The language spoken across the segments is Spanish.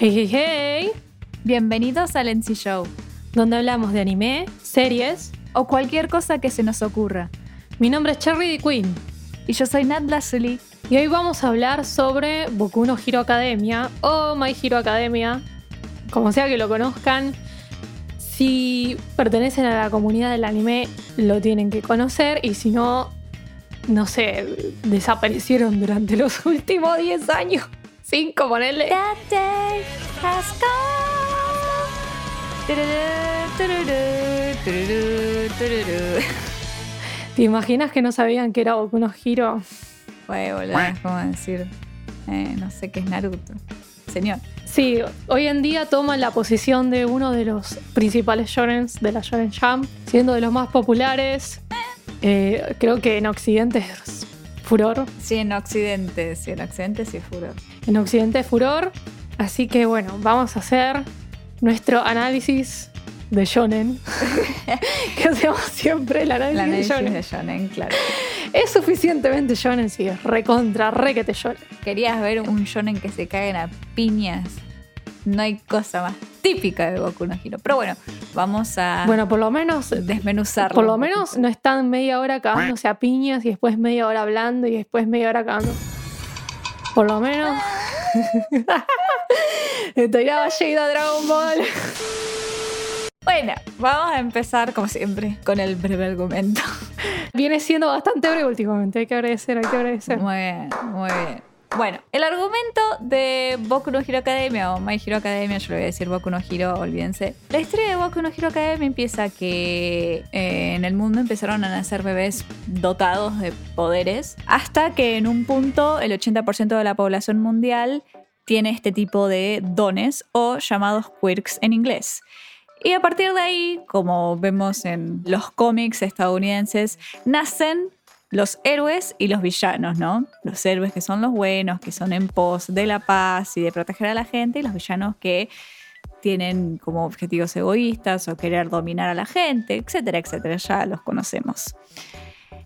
Hey, hey, hey, Bienvenidos al NC Show donde hablamos de anime, series. o cualquier cosa que se nos ocurra. Mi nombre es Cherry. Queen Y yo soy Nat Lazuli. y hoy vamos a hablar sobre Boku no Hero Academia o My Hero Academia, como sea que lo conozcan. Si pertenecen a la comunidad del anime, lo tienen que conocer y si no, no sé, desaparecieron durante los últimos 10 años. 5, ponerle. That day has gone. ¿Te imaginas que no sabían que era Boku no Hero? Puede volar, ¿cómo decir? Eh, no sé qué es Naruto. Señor. Sí, hoy en día toma la posición de uno de los principales shonens de la Shonen Jump, siendo de los más populares. Eh, creo que en Occidente es furor. Sí, en Occidente, sí, en Occidente sí es furor. En Occidente es furor. Así que bueno, vamos a hacer nuestro análisis de shonen. que hacemos siempre el análisis, La de shonen. de Shonen, claro. Es suficientemente shonen, sí, es recontra, re que te shonen. ¿Querías ver un shonen que se caguen a piñas? No hay cosa más típica de Boku no Hero. Pero bueno, vamos a Bueno, por lo menos desmenuzarlo. Por lo menos no están media hora cagándose a piñas y después media hora hablando y después media hora cagando. Por lo menos. Estoy a Dragon Ball. Bueno, vamos a empezar, como siempre, con el breve argumento. Viene siendo bastante breve últimamente. Hay que agradecer, hay que agradecer. Muy bien, muy bien. Bueno, el argumento de Boku no Hero Academia o My Hero Academia, yo le voy a decir Boku no Hero, olvídense. La historia de Boku no Hero Academia empieza que eh, en el mundo empezaron a nacer bebés dotados de poderes, hasta que en un punto el 80% de la población mundial tiene este tipo de dones o llamados quirks en inglés. Y a partir de ahí, como vemos en los cómics estadounidenses, nacen los héroes y los villanos, ¿no? Los héroes que son los buenos, que son en pos de la paz y de proteger a la gente, y los villanos que tienen como objetivos egoístas o querer dominar a la gente, etcétera, etcétera. Ya los conocemos.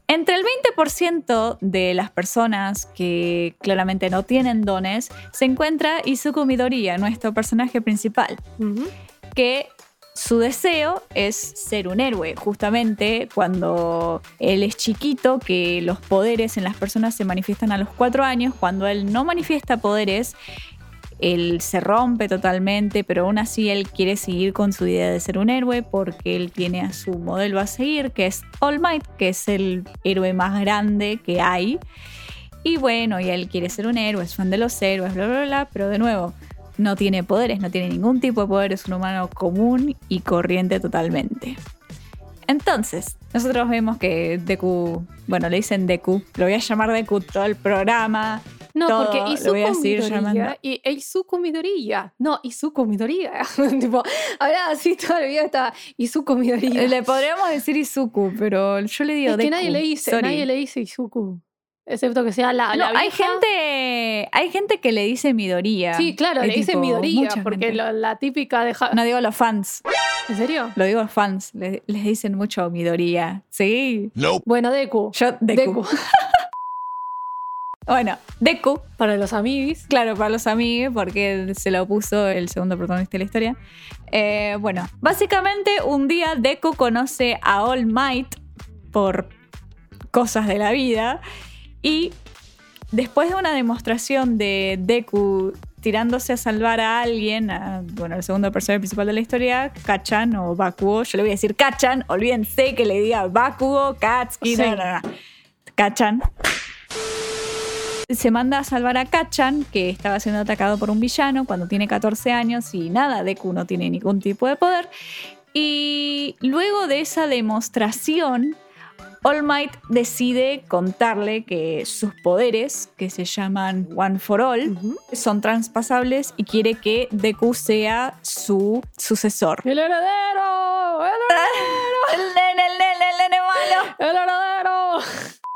Entre el 20% de las personas que claramente no tienen dones se encuentra Izuku Midoriya, nuestro personaje principal que su deseo es ser un héroe, justamente cuando él es chiquito, que los poderes en las personas se manifiestan a los cuatro años, cuando él no manifiesta poderes, él se rompe totalmente, pero aún así él quiere seguir con su idea de ser un héroe porque él tiene a su modelo a seguir, que es All Might, que es el héroe más grande que hay. Y bueno, y él quiere ser un héroe, es fan de los héroes, bla, bla, bla, pero de nuevo, no tiene poderes, no tiene ningún tipo de poder, es un humano común y corriente totalmente. Entonces, nosotros vemos que Deku, bueno, le dicen Deku, lo voy a llamar Deku todo el programa. No, todo, porque lo voy a Izuku seguir Midoriya llamando. y e Izuku Midoriya. No, Izuku Midoriya. tipo, ahora así toda la vida está Izuku Midoriya. Le podríamos decir Izuku, pero yo le digo es que Deku. nadie le dice, sorry. nadie le dice Izuku. Excepto que sea la, No, la hay gente, hay gente que le dice Midoriya. Sí, claro, le Midoriya, mucha porque lo- la típica de... Ja- No digo los fans, ¿En serio? lo digo los fans, le- les dicen mucho Midoriya. Sí, Bueno, Deku. yo Deku. Deku. Bueno, Deku, Para los amigos. claro, para los amigos, porque se lo puso el segundo protagonista de la historia. Eh, bueno, básicamente un día Deku conoce a All Might por cosas de la vida y después de una demostración de Deku tirándose a salvar a alguien, a, bueno, el segundo personaje principal de la historia, Kachan o Bakugo, yo le voy a decir Kachan, olvídense que le diga Bakugo, Katsuki, Sí. no, no, no. Kachan. Se manda a salvar a Kachan, que estaba siendo atacado por un villano cuando tiene 14 años y nada, Deku no tiene ningún tipo de poder. Y luego de esa demostración, All Might decide contarle que sus poderes, que se llaman One for All, son transpasables y quiere que Deku sea su sucesor. ¡El heredero! ¡El heredero! El nene, el nene, el nene malo. ¡El heredero!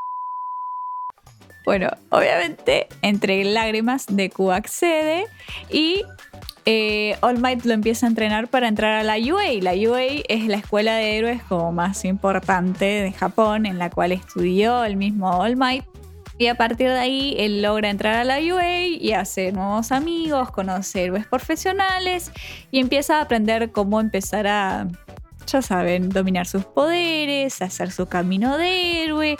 Bueno, obviamente, entre lágrimas, Deku accede y eh, All Might lo empieza a entrenar para entrar a la UA. La UA es la escuela de héroes como más importante de Japón, en la cual estudió el mismo All Might. Y a partir de ahí él logra entrar a la UA y hace nuevos amigos, conoce héroes profesionales y empieza a aprender cómo empezar a, ya saben, dominar sus poderes, hacer su camino de héroe,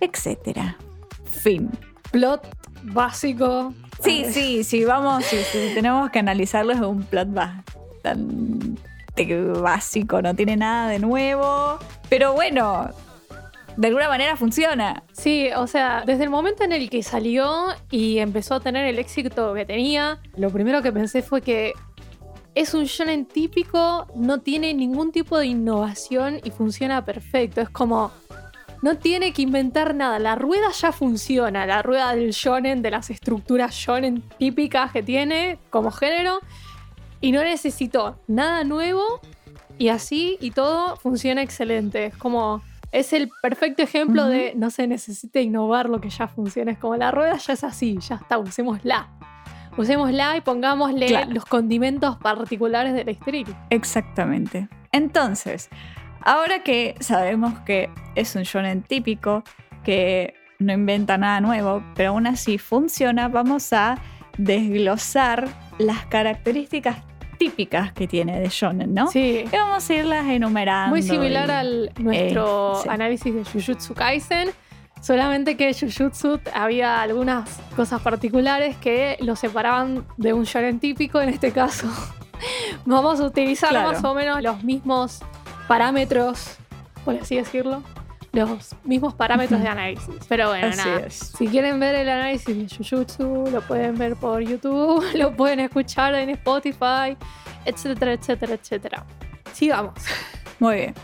etc. Fin. Plot básico. Sí, sí, sí, vamos, sí, sí, tenemos que analizarlo, es un plot bastante básico, no tiene nada de nuevo, pero bueno, de alguna manera funciona. Sí, o sea, desde el momento en el que salió y empezó a tener el éxito que tenía, lo primero que pensé fue que es un shonen típico, no tiene ningún tipo de innovación y funciona perfecto. Es como no tiene que inventar nada, la rueda ya funciona, la rueda del shonen, de las estructuras shonen típicas que tiene como género y no necesitó nada nuevo y así y todo funciona excelente. Es como es el perfecto ejemplo de no se necesita innovar lo que ya funciona. Es como la rueda ya es así, ya está, usémosla. Usémosla y pongámosle los condimentos particulares de la historia. Exactamente. Entonces, ahora que sabemos que es un shonen típico, que no inventa nada nuevo, pero aún así funciona, vamos a desglosar las características típicas que tiene de shonen, ¿no? Sí. Y vamos a irlas enumerando. Muy similar al nuestro análisis de Jujutsu Kaisen. Solamente que Jujutsu había algunas cosas particulares que lo separaban de un shonen típico. En este caso, vamos a utilizar más o menos los mismos parámetros, por así decirlo, los mismos parámetros de análisis. Pero bueno, nada. Si quieren ver el análisis de Jujutsu, lo pueden ver por YouTube, lo pueden escuchar en Spotify, etcétera, etcétera, etcétera. Sigamos. Muy bien.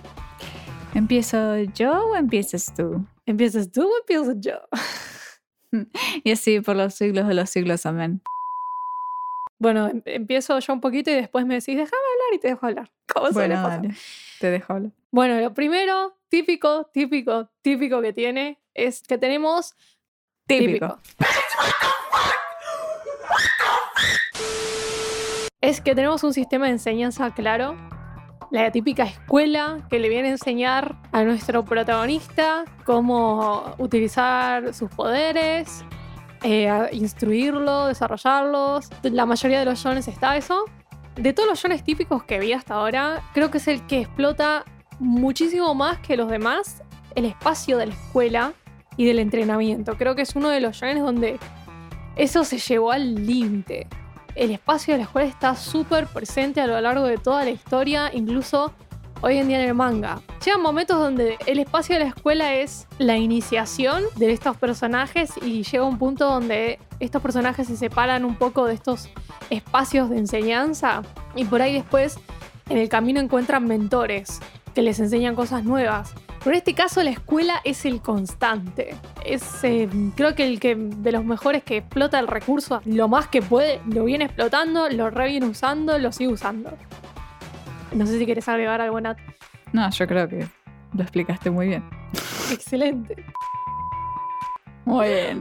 ¿Empiezo yo o empiezas tú? ¿Empiezas tú o empiezo yo? y así por los siglos de los siglos, amén. Bueno, em, empiezo yo un poquito y después me decís, déjame hablar y te dejo hablar. ¿Cómo bueno, dale. Te dejo hablar. Bueno, lo primero, típico, típico, típico que tiene es que tenemos típico. Es que tenemos un sistema de enseñanza claro, la típica escuela que le viene a enseñar a nuestro protagonista cómo utilizar sus poderes, eh, instruirlo, desarrollarlos. La mayoría de los shones está eso. De todos los shones típicos que vi hasta ahora, creo que es el que explota muchísimo más que los demás el espacio de la escuela y del entrenamiento. Creo que es uno de los shonen donde eso se llevó al límite. El espacio de la escuela está súper presente a lo largo de toda la historia, incluso hoy en día en el manga. Llegan momentos donde el espacio de la escuela es la iniciación de estos personajes y llega un punto donde estos personajes se separan un poco de estos espacios de enseñanza y por ahí después en el camino encuentran mentores que les enseñan cosas nuevas. Pero en este caso la escuela es el constante. Es eh, creo que el que de los mejores que explota el recurso lo más que puede, lo viene explotando, lo re viene usando, lo sigue usando. No sé si quieres agregar algo, Nat. No, yo creo que lo explicaste muy bien. Excelente. Muy bien.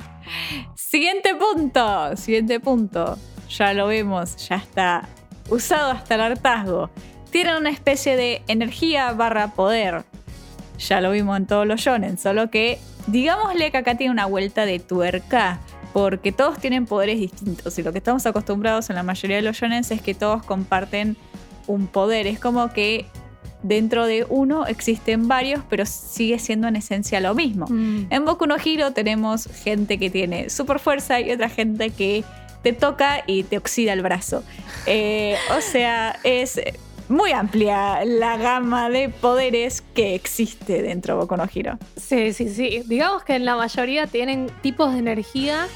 Siguiente punto. Siguiente punto. Ya lo vemos, ya está usado hasta el hartazgo tienen una especie de energía barra poder. Ya lo vimos en todos los shonen, solo que digámosle que acá tiene una vuelta de tuerca, porque todos tienen poderes distintos y lo que estamos acostumbrados en la mayoría de los shonen es que todos comparten un poder. Es como que dentro de uno existen varios, pero sigue siendo en esencia lo mismo. Mm. En Boku no Hero tenemos gente que tiene super fuerza y otra gente que te toca y te oxida el brazo. Eh, o sea, es muy amplia la gama de poderes que existe dentro de Boku no Hero. Sí, sí, sí. Digamos que en la mayoría tienen tipos de energía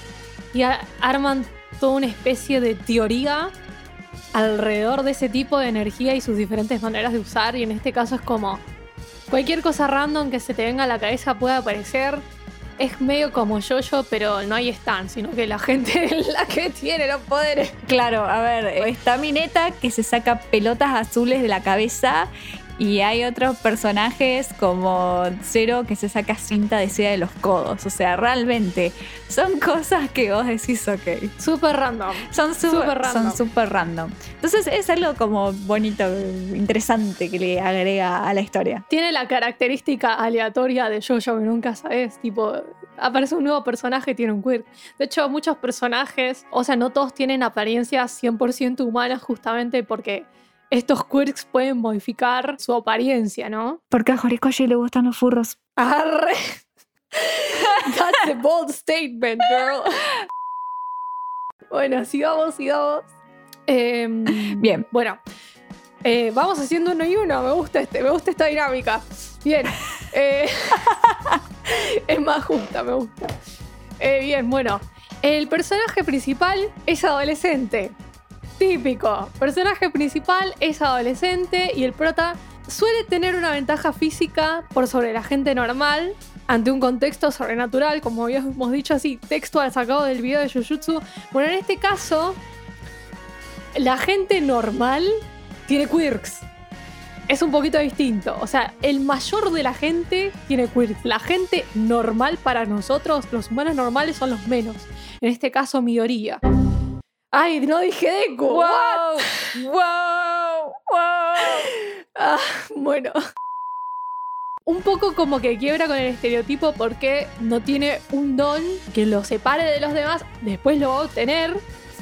y arman toda una especie de teoría alrededor de ese tipo de energía y sus diferentes maneras de usar. Y en este caso es como cualquier cosa random que se te venga a la cabeza puede aparecer es medio como yo-yo, pero no hay stand, sino que la gente es la que tiene los poderes. Claro, a ver, está Mineta que se saca pelotas azules de la cabeza y hay otros personajes como Zero que se saca cinta de seda de los codos. O sea, realmente son cosas que vos decís, ok. Súper random. Son súper random. Son súper random. Entonces es algo como bonito, interesante que le agrega a la historia. Tiene la característica aleatoria de yo-yo que nunca sabes. Tipo, aparece un nuevo personaje y tiene un quirk. De hecho, muchos personajes, o sea, no todos tienen apariencias 100% humanas justamente porque estos quirks pueden modificar su apariencia, ¿no? Porque a Horikoshi le gustan los furros. Arre. That's a bold statement, girl. bueno, sigamos, sigamos. Em, Bien. Bueno, eh, vamos haciendo uno y uno. Me gusta este, me gusta esta dinámica. Bien. eh, es más justa, me gusta. Eh, bien, bueno. El personaje principal es adolescente. Típico. Personaje principal es adolescente y el prota suele tener una ventaja física por sobre la gente normal ante un contexto sobrenatural, como habíamos dicho así, textual sacado del video de Jujutsu. Bueno, en este caso, la gente normal tiene quirks. Es un poquito distinto. O sea, el mayor de la gente tiene quirks. La gente normal para nosotros, los humanos normales, son los menos. En este caso, Midoriya. Ay, no dije Deku. ¡Wow! What? ¡Wow! ¡Wow! Ah, bueno. Un poco como que quiebra con el estereotipo porque no tiene un don que lo separe de los demás, después lo va a obtener.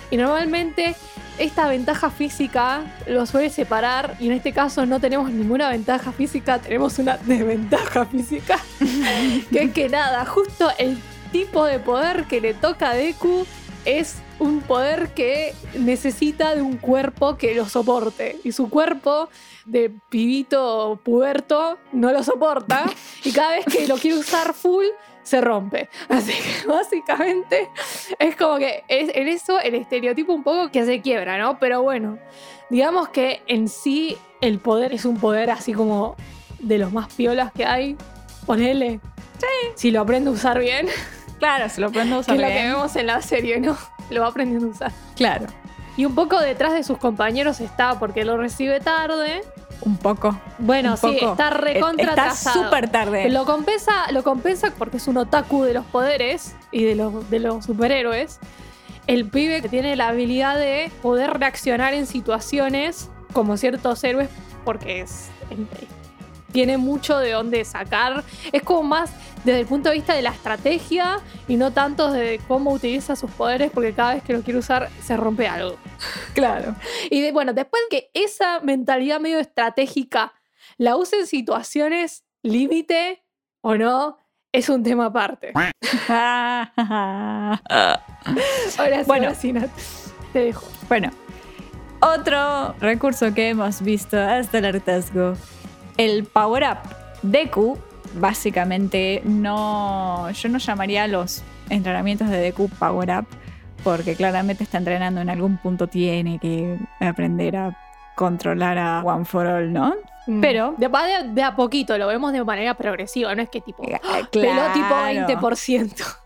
Y normalmente esta ventaja física lo suele separar y en este caso no tenemos ninguna ventaja física, tenemos una desventaja física. que es que nada, justo el tipo de poder que le toca a Deku es un poder que necesita de un cuerpo que lo soporte. Y su cuerpo de pibito puberto no lo soporta. Y cada vez que lo quiere usar full, se rompe. Así que básicamente es como que es en eso el estereotipo un poco que se quiebra, ¿no? Pero bueno, digamos que en sí el poder es un poder así como de los más piolas que hay. Ponele. Sí. Si lo aprende a usar bien, Claro, se lo prendo a que usar es lo que vemos en la serie, ¿no? Lo va aprendiendo a usar. Claro. Y un poco detrás de sus compañeros está porque lo recibe tarde. Un poco. Bueno, Un sí, poco. está recontra Está atrasado. súper tarde. Lo compensa, lo compensa porque es un otaku de los poderes y de los, de los superhéroes. El pibe que tiene la habilidad de poder reaccionar en situaciones como ciertos héroes porque es, tiene mucho de dónde sacar. Es como más desde el punto de vista de la estrategia y no tanto de cómo utiliza sus poderes porque cada vez que lo quiere usar se rompe algo. Claro. Y de- bueno, después que esa mentalidad medio estratégica la use en situaciones límite o no, es un tema aparte. Ahora sí, Bueno. ahora sí, te dejo. Bueno, otro recurso que hemos visto hasta el hartazgo. El power up. Deku, básicamente, no. Yo no llamaría los entrenamientos de Deku power up, porque claramente está entrenando en algún punto, tiene que aprender a controlar a One for All, ¿no? Pero- De, de, de a poquito, lo vemos de manera progresiva, no es que tipo. Eh, Peló tipo claro. 20%.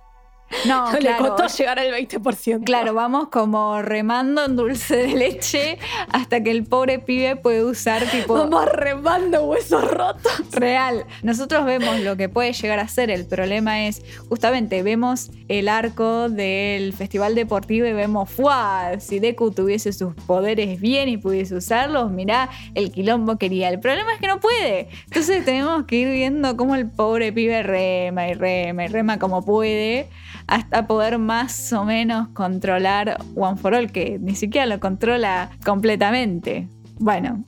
No, Le claro. costó llegar al 20%. Claro, vamos como remando en dulce de leche hasta que el pobre pibe puede usar tipo Vamos remando huesos rotos. real. Nosotros vemos lo que puede llegar a ser. El problema es, justamente, vemos el arco del festival deportivo y vemos, ¡fuah! Si Deku tuviese sus poderes bien y pudiese usarlos, mirá el quilombo quería. El problema es que no puede. Entonces tenemos que ir viendo cómo el pobre pibe rema y rema y rema como puede hasta poder más o menos controlar One for All, que ni siquiera lo controla completamente. Bueno,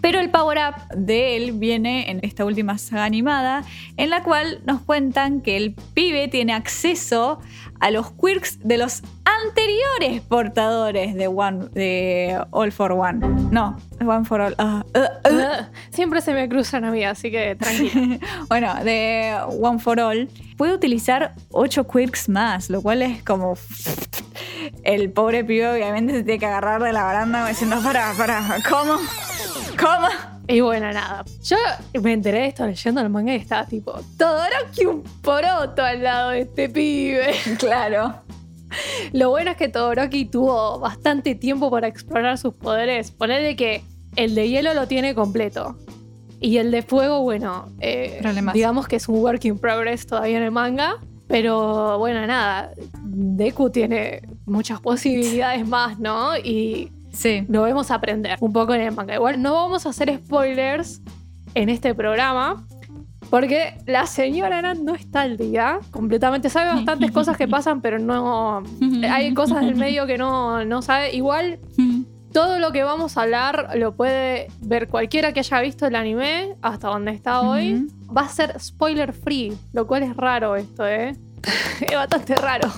pero el power up de él viene en esta última saga animada, en la cual nos cuentan que el pibe tiene acceso a los quirks de los anteriores portadores de One de All for One. No, One for All. ah, ah, ah. Siempre se me cruzan a mí, así que tranquila. bueno, de One for All. Puede utilizar 8 quirks más, lo cual es como. El pobre pibe obviamente se tiene que agarrar de la baranda diciendo, para, para, ¿cómo? ¿Cómo? Y bueno, nada. Yo me enteré de esto leyendo el manga y estaba tipo, Todoroki un poroto al lado de este pibe. Claro. Lo bueno es que Todoroki tuvo bastante tiempo para explorar sus poderes. Ponerle que el de hielo lo tiene completo. Y el de fuego, bueno, eh, digamos que es un work in progress todavía en el manga. Pero bueno, nada. Deku tiene muchas posibilidades más, ¿no? Y Sí. lo vemos aprender un poco en el manga. Igual no vamos a hacer spoilers en este programa, Porque la señora Nat no está al día completamente. Sabe bastantes cosas que pasan, pero no. Hay cosas del medio que no, no sabe. Igual, todo lo que vamos a hablar lo puede ver cualquiera que haya visto el anime hasta donde está hoy. Va a ser spoiler free, lo cual es raro esto, ¿eh? es bastante raro.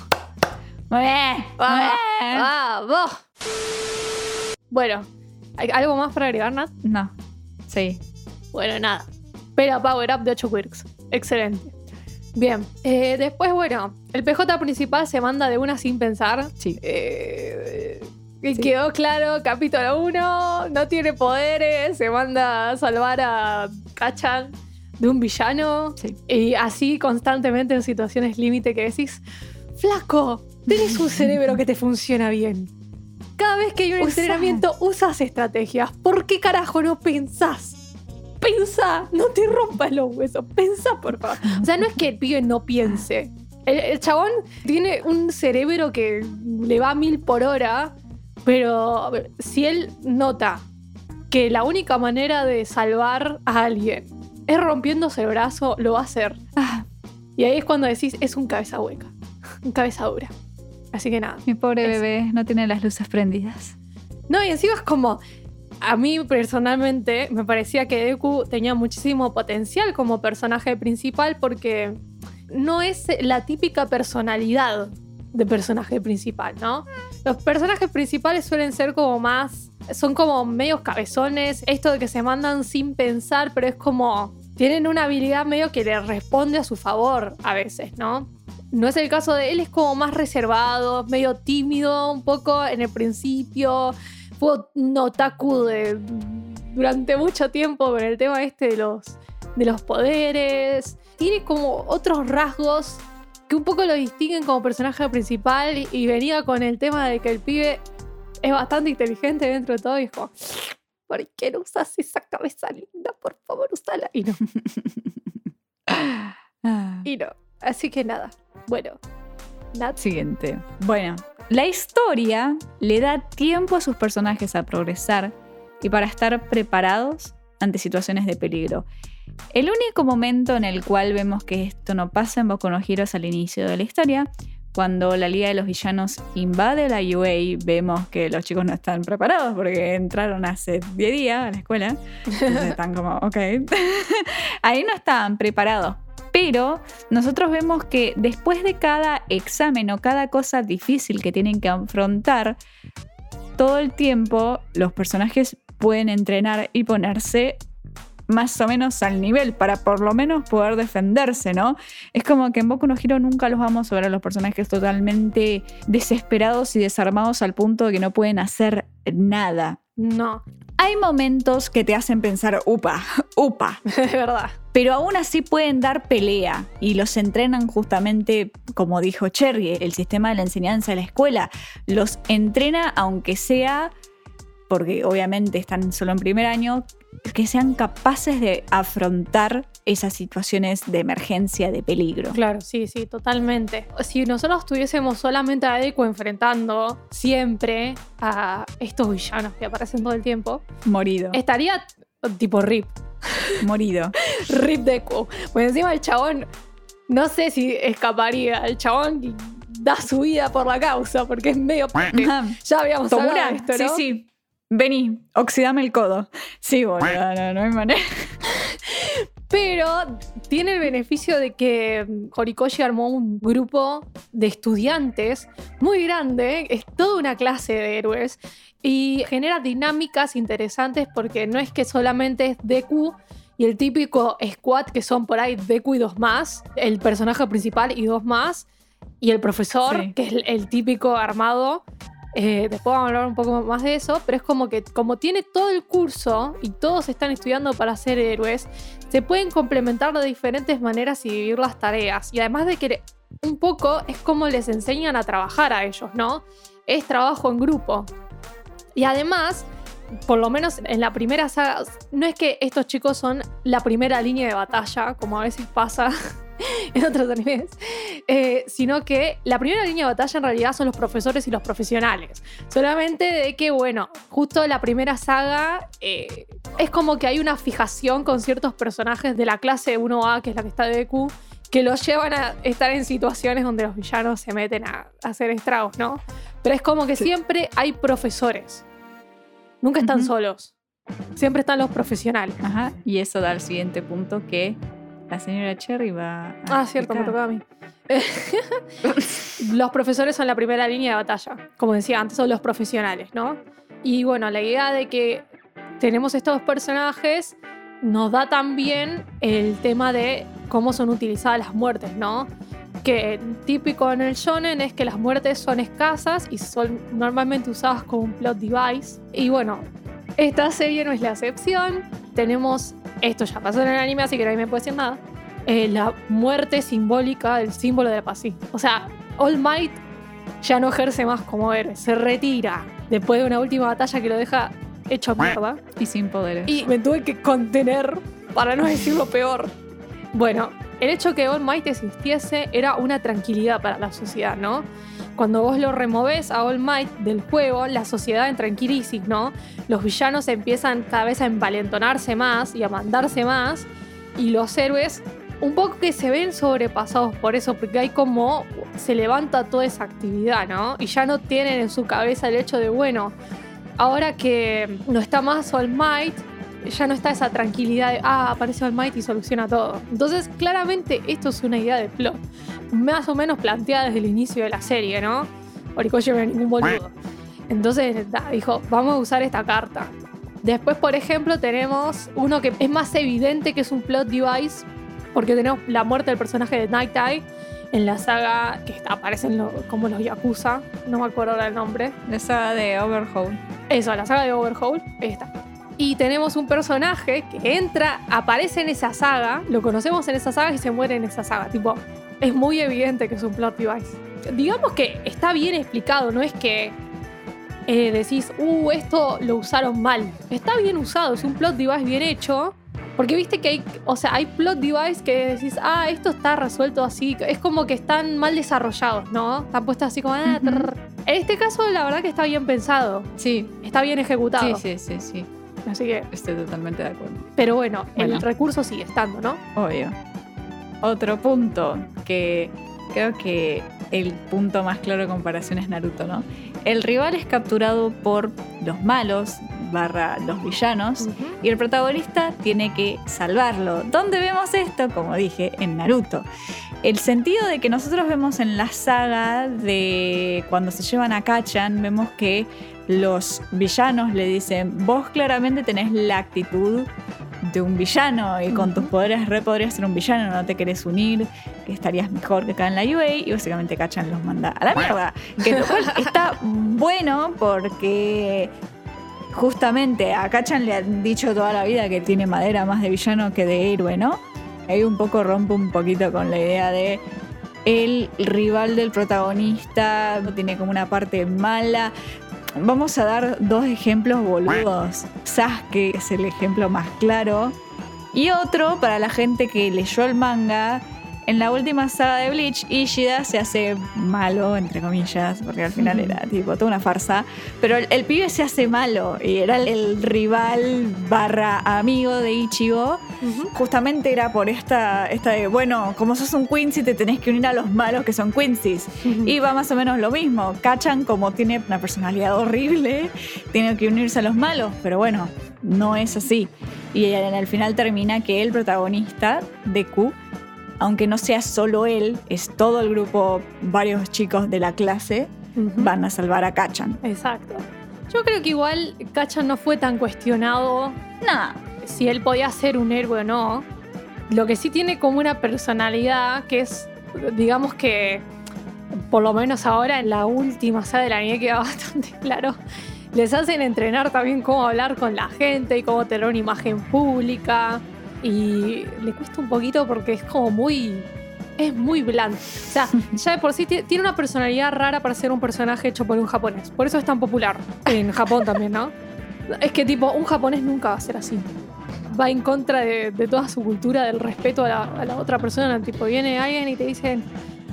Muy bien, Va, va, va. Bueno, ¿hay ¿algo más para agregar, Nat? No. Sí. Bueno, nada. Pela Power Up de 8 Quirks. Excelente. Bien. eh, después, bueno, el PJ principal se manda de una sin pensar. Sí. Eh, y Sí. quedó claro, capítulo 1, no tiene poderes, se manda a salvar a Kachan de un villano. Sí. Y así constantemente en situaciones límite que decís, flaco, tenés un cerebro que te funciona bien. Cada vez que hay un Usá. entrenamiento usas estrategias. ¿Por qué carajo no pensás? Pensá, no te rompas los huesos. Pensá, por favor. O sea, no es que el pibe no piense. El, el chabón tiene un cerebro que le va a mil por hora, pero si él nota que la única manera de salvar a alguien es rompiéndose el brazo, lo va a hacer. Ah, Y ahí es cuando decís, es un cabeza hueca, un cabeza dura. Así que nada. mi pobre bebé no tiene las luces prendidas. No, y encima es como. A mí personalmente me parecía que Deku tenía muchísimo potencial como personaje principal porque no es la típica personalidad de personaje principal, ¿no? Los personajes principales suelen ser como más. Son como medios cabezones. Esto de que se mandan sin pensar, pero es como. Tienen una habilidad medio que le responde a su favor a veces, ¿no? No es el caso de él, es como más reservado, medio tímido un poco en el principio. Fue un otaku de, durante mucho tiempo con el tema este de los, de los poderes. Tiene como otros rasgos que un poco lo distinguen como personaje principal y, venía con el tema de que el pibe es bastante inteligente dentro de todo y es como, ¿por qué no usas esa cabeza linda? Por favor, usala. Y no, y no. Así que nada. Bueno, Nat. Siguiente. Bueno, la historia le da tiempo a sus personajes a progresar y para estar preparados ante situaciones de peligro. El único momento en el cual vemos que esto no pasa en Boku no Hero es al inicio de la historia. Cuando la Liga de los Villanos invade la UA, vemos que los chicos no están preparados porque entraron hace 10 días a la escuela. Entonces están como, ok. Ahí no estaban preparados. Pero nosotros vemos que después de cada examen o cada cosa difícil que tienen que afrontar, todo el tiempo los personajes pueden entrenar y ponerse más o menos al nivel para por lo menos poder defenderse, ¿no? Es como que en Boku no Hero nunca los vamos a ver a los personajes totalmente desesperados y desarmados al punto de que no pueden hacer nada. No, Hay momentos que te hacen pensar, upa, upa, de verdad. pero aún así pueden dar pelea y los entrenan justamente, como dijo Cherry, el sistema de la enseñanza de la escuela. Los entrena aunque sea, porque obviamente están solo en primer año, que sean capaces de afrontar esas situaciones de emergencia, de peligro. Claro, sí, sí, totalmente. Si nosotros tuviésemos solamente a Deku enfrentando siempre a estos villanos que aparecen todo el tiempo, Morido, estaría tipo rip. morido. Rip Deku. Pues encima el chabón, no sé si escaparía. El chabón da su vida por la causa porque es medio... Ya habíamos hablado Tomura, de esto, sí, ¿no? sí. Vení, oxidame el codo. Sí, boludo, no, no hay manera. Pero tiene el beneficio de que Horikoshi armó un grupo de estudiantes muy grande, es toda una clase de héroes y genera dinámicas interesantes porque no es que solamente es Deku y el típico squad que son por ahí Deku y dos más, el personaje principal y dos más, y el profesor, Sí. que es el, el típico armado. Eh, después vamos a hablar un poco más de eso, pero es como que como tiene todo el curso y todos están estudiando para ser héroes, se pueden complementar de diferentes maneras y dividir las tareas. Y además de que un poco es como les enseñan a trabajar a ellos, ¿no? Es trabajo en grupo. Y además, por lo menos en la primera saga, no es que estos chicos son la primera línea de batalla, como a veces pasa en otros animes, eh, sino que la primera línea de batalla en realidad son los profesores y los profesionales. Solamente de que, bueno, justo la primera saga eh, es como que hay una fijación con ciertos personajes de la clase 1A, que es la que está de Deku, que los llevan a estar en situaciones donde los villanos se meten a, hacer estragos, ¿no? Pero es como que siempre hay profesores. Nunca están solos. Siempre están los profesionales. Ajá. Y eso da al siguiente punto que la señora Cherry va a. Ah, cierto, me tocaba a mí. los profesores son la primera línea de batalla. Como decía antes, son los profesionales, ¿no? Y bueno, la idea de que tenemos estos personajes nos da también el tema de cómo son utilizadas las muertes, ¿no? Que típico en el shonen es que las muertes son escasas y son normalmente usadas como un plot device. Y bueno, esta serie no es la excepción. Tenemos, esto ya pasó en el anime, así que nadie me puede decir nada, eh, la muerte simbólica del símbolo de la paz. O sea, All Might ya no ejerce más como héroe, se retira después de una última batalla que lo deja hecho mierda. Y sin poderes. Y me tuve que contener para no decir lo peor. Bueno, el hecho que All Might existiese era una tranquilidad para la sociedad, ¿no? Cuando vos lo removes a All Might del juego, la sociedad entra en crisis, ¿no? Los villanos empiezan cada vez a envalentonarse más y a mandarse más, y los héroes un poco que se ven sobrepasados por eso, porque hay como se levanta toda esa actividad, ¿no? Y ya no tienen en su cabeza el hecho de, bueno, ahora que no está más All Might, ya no está esa tranquilidad de, ah, aparece All Might y soluciona todo. Entonces, claramente, esto es una idea de plot, más o menos planteada desde el inicio de la serie, ¿no? Horikoshi no es ningún boludo. Entonces, dijo, vamos a usar esta carta. Después, por ejemplo, tenemos uno que es más evidente que es un plot device, porque tenemos la muerte del personaje de Night Eye en la saga que aparecen como los Yakuza, no me acuerdo ahora el nombre. La saga de Overhaul. Eso, la saga de Overhaul, está. Y tenemos un personaje que entra, aparece en esa saga, lo conocemos en esa saga y se muere en esa saga. Tipo, es muy evidente que es un plot device. Digamos que está bien explicado, no es que eh, decís, uh, esto lo usaron mal. Está bien usado, es un plot device bien hecho porque viste que hay, o sea, hay plot device que decís, ah, esto está resuelto así. Es como que están mal desarrollados, ¿no? Están puestos así como. Ah, en este caso, la verdad que está bien pensado. Sí. Está bien ejecutado. Sí, sí, sí, sí. Así que. Estoy totalmente de acuerdo. Pero bueno, el recurso sigue estando, ¿no? Obvio. Otro punto que creo que el punto más claro de comparación es Naruto, ¿no? El rival es capturado por los malos, barra los villanos, y el protagonista tiene que salvarlo. ¿Dónde vemos esto? Como dije, en Naruto. El sentido de que nosotros vemos en la saga de cuando se llevan a Kachan, vemos que los villanos le dicen, vos claramente tenés la actitud de un villano y con tus poderes re podrías ser un villano, no te querés unir, que estarías mejor que acá en la UA y básicamente Kachan los manda a la mierda. Que está bueno porque justamente a Kachan le han dicho toda la vida que tiene madera más de villano que de héroe, ¿no? Ahí un poco rompe un poquito con la idea de el rival del protagonista tiene como una parte mala. Vamos a dar dos ejemplos boludos. Sasuke es el ejemplo más claro. Y otro para la gente que leyó el manga en la última saga de Bleach, Ishida se hace malo, entre comillas, porque al final era tipo toda una farsa. Pero el, pibe se hace malo y era el, rival barra amigo de Ichigo. Justamente era por esta, esta de, bueno, como sos un Quincy, te tenés que unir a los malos que son Quincy's. Y va más o menos lo mismo. Cachan, como tiene una personalidad horrible, tiene que unirse a los malos. Pero bueno, no es así. Y en el final termina que el protagonista, de Q aunque no sea solo él, es todo el grupo, varios chicos de la clase, van a salvar a Kachan. Exacto. Yo creo que igual Kachan no fue tan cuestionado. Nada. Si él podía ser un héroe o no. Lo que sí tiene como una personalidad que es, digamos que, por lo menos ahora en la última saga de la niña queda bastante claro. Les hacen entrenar también cómo hablar con la gente y cómo tener una imagen pública y le cuesta un poquito porque es como muy. Es muy blando. O sea, ya de por sí tiene una personalidad rara para ser un personaje hecho por un japonés. Por eso es tan popular. En Japón también, ¿no? Es que tipo, un japonés nunca va a ser así. Va en contra de, de toda su cultura, del respeto a la, a la otra persona. Tipo, viene alguien y te dicen,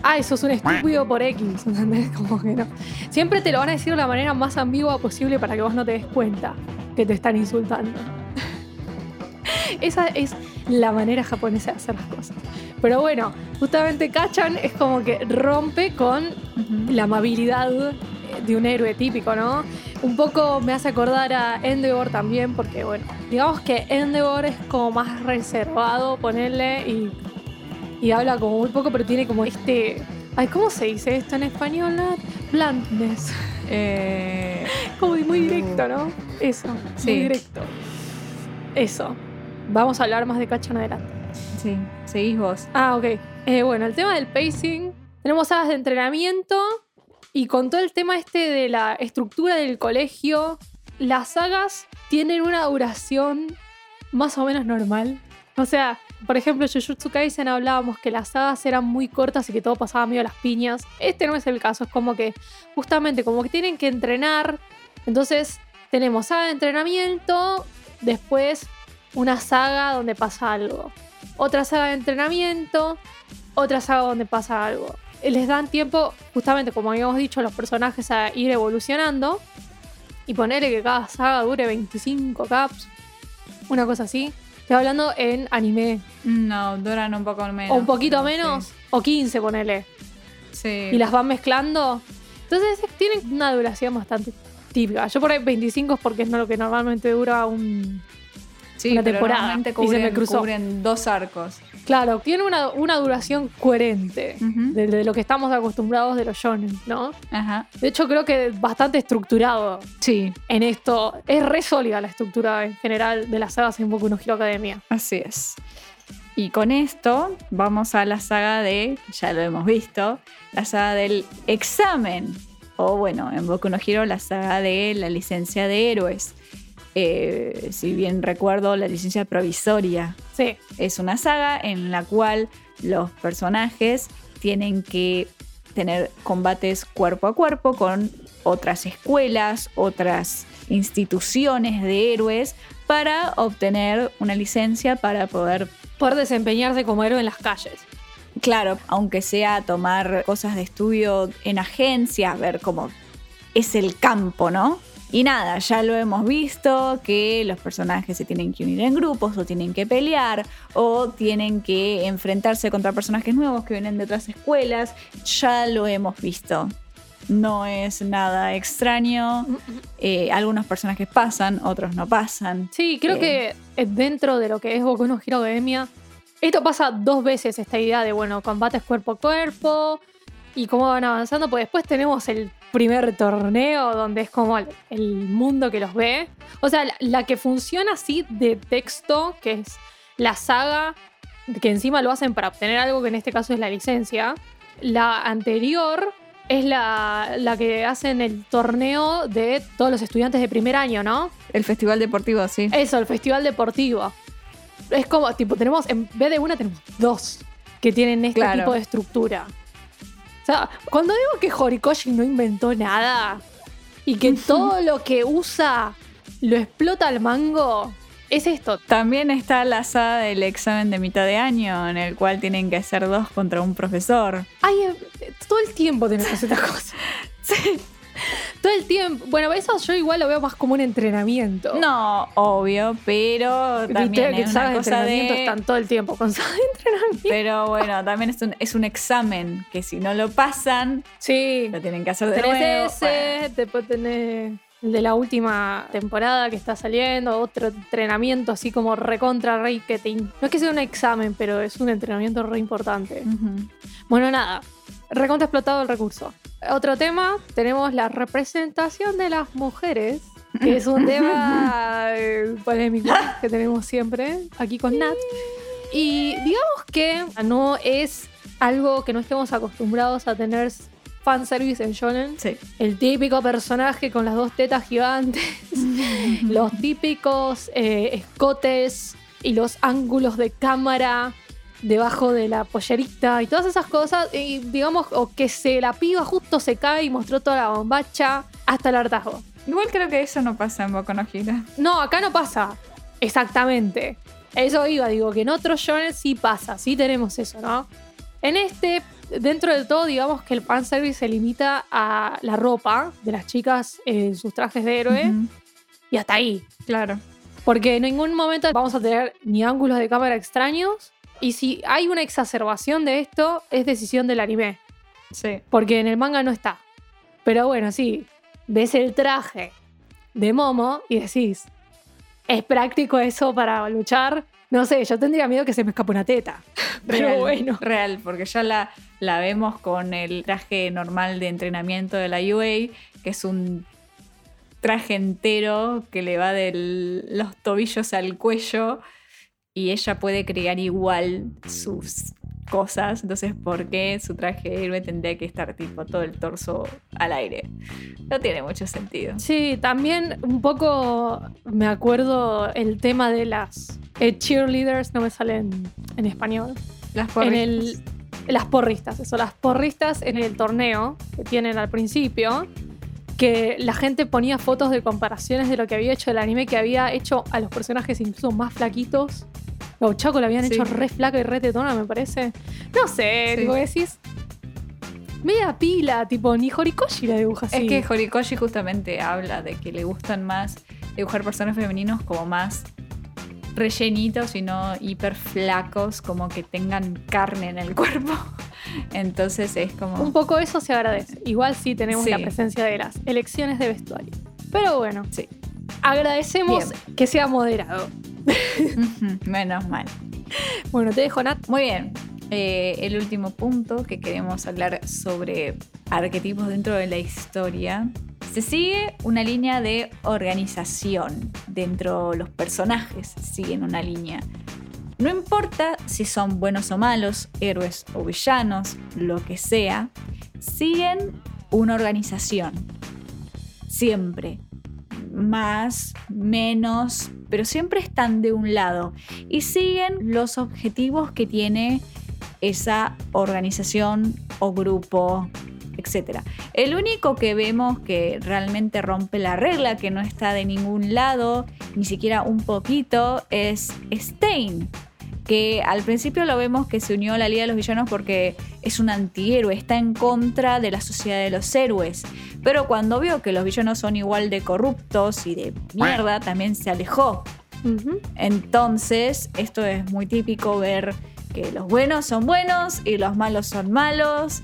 ah, eso es un estúpido por X, ¿entendés? Como que no. Siempre te lo van a decir de la manera más ambigua posible para que vos no te des cuenta que te están insultando. Esa es la manera japonesa de hacer las cosas. Pero bueno, justamente Kachan es como que rompe con la amabilidad de un héroe típico, ¿no? Un poco me hace acordar a Endeavor también, porque bueno, digamos que Endeavor es como más reservado, ponerle y, y habla como muy poco, pero tiene como este. Ay, ¿cómo se dice esto en español? Nat? Bluntness. Eh, Como muy directo, ¿no? Eso, Sí. muy directo. Eso. Vamos a hablar más de Kachan adelante. sí, seguís vos. Ah, ok. Eh, bueno, el tema del pacing. Tenemos sagas de entrenamiento y con todo el tema este de la estructura del colegio, las sagas tienen una duración más o menos normal. O sea, por ejemplo, Jujutsu Kaisen hablábamos que las sagas eran muy cortas y que todo pasaba medio a las piñas. Este no es el caso, es como que justamente como que tienen que entrenar. Entonces, tenemos saga de entrenamiento, después una saga donde pasa algo. Otra saga de entrenamiento, otra saga donde pasa algo. Les dan tiempo, justamente como habíamos dicho, a los personajes a ir evolucionando y ponerle que cada saga dure 25 caps, una cosa así. Estoy hablando en anime. No, duran un poco menos. o un poquito menos, o 15, ponele. Sí. Y las van mezclando. Entonces tienen una duración bastante típica. Yo por ahí 25 es porque es no lo que normalmente dura un... Sí, una temporada, normalmente y se me cruzó. cubren dos arcos. Claro, tiene una, una duración coherente de lo que estamos acostumbrados de los shonen, ¿no? Ajá. De hecho, creo que bastante estructurado Sí, en esto. Es re sólida la estructura en general de las sagas en Boku no Hero Academia. así es. Y con esto vamos a la saga de, ya lo hemos visto, la saga del examen. O bueno, en Boku no Hero la saga de la licencia de héroes. Eh, si bien recuerdo, la licencia provisoria. Sí, Es una saga en la cual los personajes tienen que tener combates cuerpo a cuerpo con otras escuelas, otras instituciones de héroes para obtener una licencia para poder, poder desempeñarse como héroe en las calles. claro, aunque sea tomar cosas de estudio en agencias, ver cómo es el campo, ¿no? Y nada, ya lo hemos visto que los personajes se tienen que unir en grupos o tienen que pelear o tienen que enfrentarse contra personajes nuevos que vienen de otras escuelas. Ya lo hemos visto. No es nada extraño. Eh, algunos personajes pasan, otros no pasan. Sí, creo Eh. que eh, dentro de lo que es Boku no Hero Academia, esto pasa dos veces, esta idea de, bueno, combates cuerpo a cuerpo y cómo van avanzando, pues después tenemos el primer torneo donde es como el, el mundo que los ve. O sea, la, la que funciona así de texto, que es la saga, que encima lo hacen para obtener algo que en este caso es la licencia. La anterior es la, la que hacen el torneo de todos los estudiantes de primer año, ¿no? El festival deportivo, sí. Eso, el festival deportivo. Es como, tipo, tenemos, en vez de una, tenemos dos que tienen este Claro. tipo de estructura. Sea, cuando digo que Horikoshi no inventó nada y que todo lo que usa lo explota al mango, es esto. También está la saga del examen de mitad de año, en el cual tienen que ser dos contra un profesor. Ay, eh, todo el tiempo tenemos esta cosa. Sí. Todo el tiempo. Bueno, eso yo igual lo veo más como un entrenamiento. No, obvio, pero también que es sagas una cosa entrenamiento de... están todo el tiempo con de entrenamiento. Pero bueno, también es un, es un examen que si no lo pasan, Sí. lo tienen que hacer de Tenés nuevo. ese, después tenés de la última temporada que está saliendo, otro entrenamiento así como recontra rey que te... in- No es que sea un examen, pero es un entrenamiento re importante. Bueno. Nada, recontra explotado el recurso. Otro tema, tenemos la representación de las mujeres, que es un tema polémico que tenemos siempre aquí con Nat. Y digamos que no es algo que no estemos acostumbrados a tener fanservice en shonen. Sí. El típico personaje con las dos tetas gigantes, los típicos eh, escotes y los ángulos de cámara debajo de la pollerita y todas esas cosas. Y digamos, o que se la piba justo se cae y mostró toda la bombacha hasta el hartazgo. Igual creo que eso no pasa en Boku no Hero. No, acá no pasa. Exactamente. Eso iba, digo, que en otros shonen sí pasa, sí tenemos eso, ¿no? En este, dentro de todo, digamos que el fanservice se limita a la ropa de las chicas en sus trajes de héroe y hasta ahí. Claro. Porque en ningún momento vamos a tener ni ángulos de cámara extraños. Y si hay una exacerbación de esto, es decisión del anime. Sí. Porque en el manga no está. Pero bueno, sí, ves el traje de Momo y decís, ¿es práctico eso para luchar? No sé, yo tendría miedo que se me escape una teta. Pero Real, bueno. Real, porque ya la, la vemos con el traje normal de entrenamiento de la UA, que es un traje entero que le va de los tobillos al cuello y ella puede crear igual sus cosas. Entonces, ¿por qué su traje de héroe tendría que estar tipo todo el torso al aire? No tiene mucho sentido. Sí, también un poco me acuerdo el tema de las eh, cheerleaders, no me salen en español. Las en el, las porristas, eso, las porristas en el torneo que tienen al principio, que la gente ponía fotos de comparaciones de lo que había hecho el anime, que había hecho a los personajes incluso más flaquitos. Los Chaco lo habían Sí. hecho re flaca y re tetona, me parece. No sé, Sí. tipo decís. Media pila, tipo, ni Horikoshi la dibuja así. Es que Horikoshi justamente habla de que le gustan más dibujar personajes femeninos como más rellenitos y no hiper flacos, como que tengan carne en el cuerpo. Entonces es como... Un poco eso se agradece. Igual sí tenemos Sí. la presencia de las elecciones de vestuario. Pero bueno, Sí. Agradecemos que sea moderado. Menos mal. Bueno, te dejo, Nat. Muy bien. Eh, el último punto que queremos hablar sobre arquetipos dentro de la historia. Se sigue una línea de organización dentro de los personajes, siguen una línea. No importa si son buenos o malos, héroes o villanos, lo que sea, siguen una organización. Siempre. Más, menos, pero siempre están de un lado y siguen los objetivos que tiene esa organización o grupo, etc. El único que vemos que realmente rompe la regla, que no está de ningún lado, ni siquiera un poquito, es Stein. Que al principio lo vemos que se unió a la Liga de los Villanos porque es un antihéroe, está en contra de la sociedad de los héroes. Pero cuando vio que los villanos son igual de corruptos y de mierda, también se alejó. Entonces, esto es muy típico ver que los buenos son buenos y los malos son malos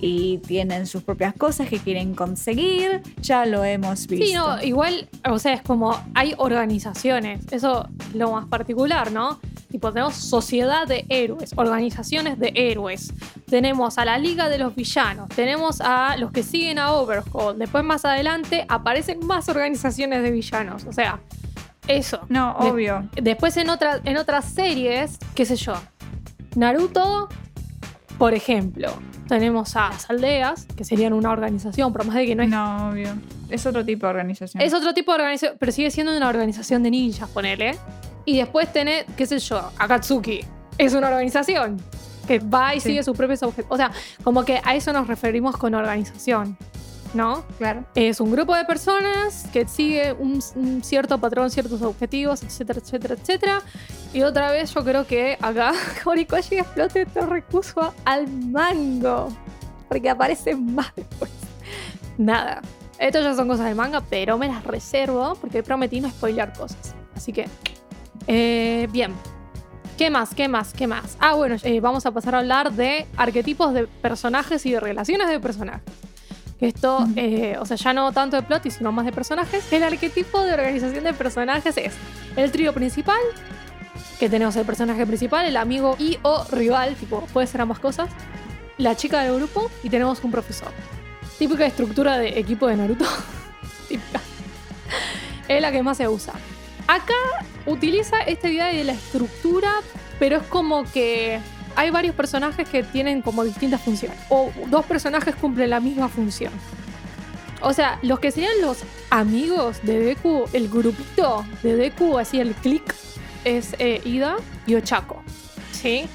y tienen sus propias cosas que quieren conseguir. Ya lo hemos visto. Sí, no, igual, o sea, es como hay organizaciones, eso es lo más particular, ¿no? Tipo, tenemos sociedad de héroes, organizaciones de héroes. Tenemos a la Liga de los Villanos, tenemos a los que siguen a Overhaul. Después, más adelante, aparecen más organizaciones de villanos. O sea, eso. No, De- obvio. Después en, otra- en otras series, qué sé yo, Naruto, por ejemplo, tenemos a las aldeas, que serían una organización, por más de que no es... No, obvio. Es otro tipo de organización. Es otro tipo de organización, pero sigue siendo una organización de ninjas, ponele. Y después tenés, qué sé yo, Akatsuki. Es una organización que va y Sí. sigue sus propios objetivos. O sea, como que a eso nos referimos con organización, ¿no? claro. Es un grupo de personas que sigue un, un cierto patrón, ciertos objetivos, etcétera, etcétera, etcétera. Y otra vez yo creo que acá Horikoshi explote este recurso al mango. Porque aparece más después. Nada. Esto ya son cosas del manga, pero me las reservo porque prometí no spoilear cosas. Así que, eh, bien. ¿Qué más? ¿Qué más? ¿Qué más? Ah, bueno, eh, vamos a pasar a hablar de arquetipos de personajes y de relaciones de personajes. Esto, eh, o sea, ya no tanto de plot, sino más de personajes. El arquetipo de organización de personajes es el trío principal, que tenemos el personaje principal, el amigo y o rival, tipo, puede ser ambas cosas, la chica del grupo y tenemos un profesor. Típica estructura de equipo de Naruto. Típica. Es la que más se usa. Acá utiliza esta idea de la estructura, pero es como que hay varios personajes que tienen como distintas funciones. O dos personajes cumplen la misma función. O sea, los que serían los amigos de Deku, el grupito de Deku, así el click, es eh, Ida y Ochako. ¿Sí?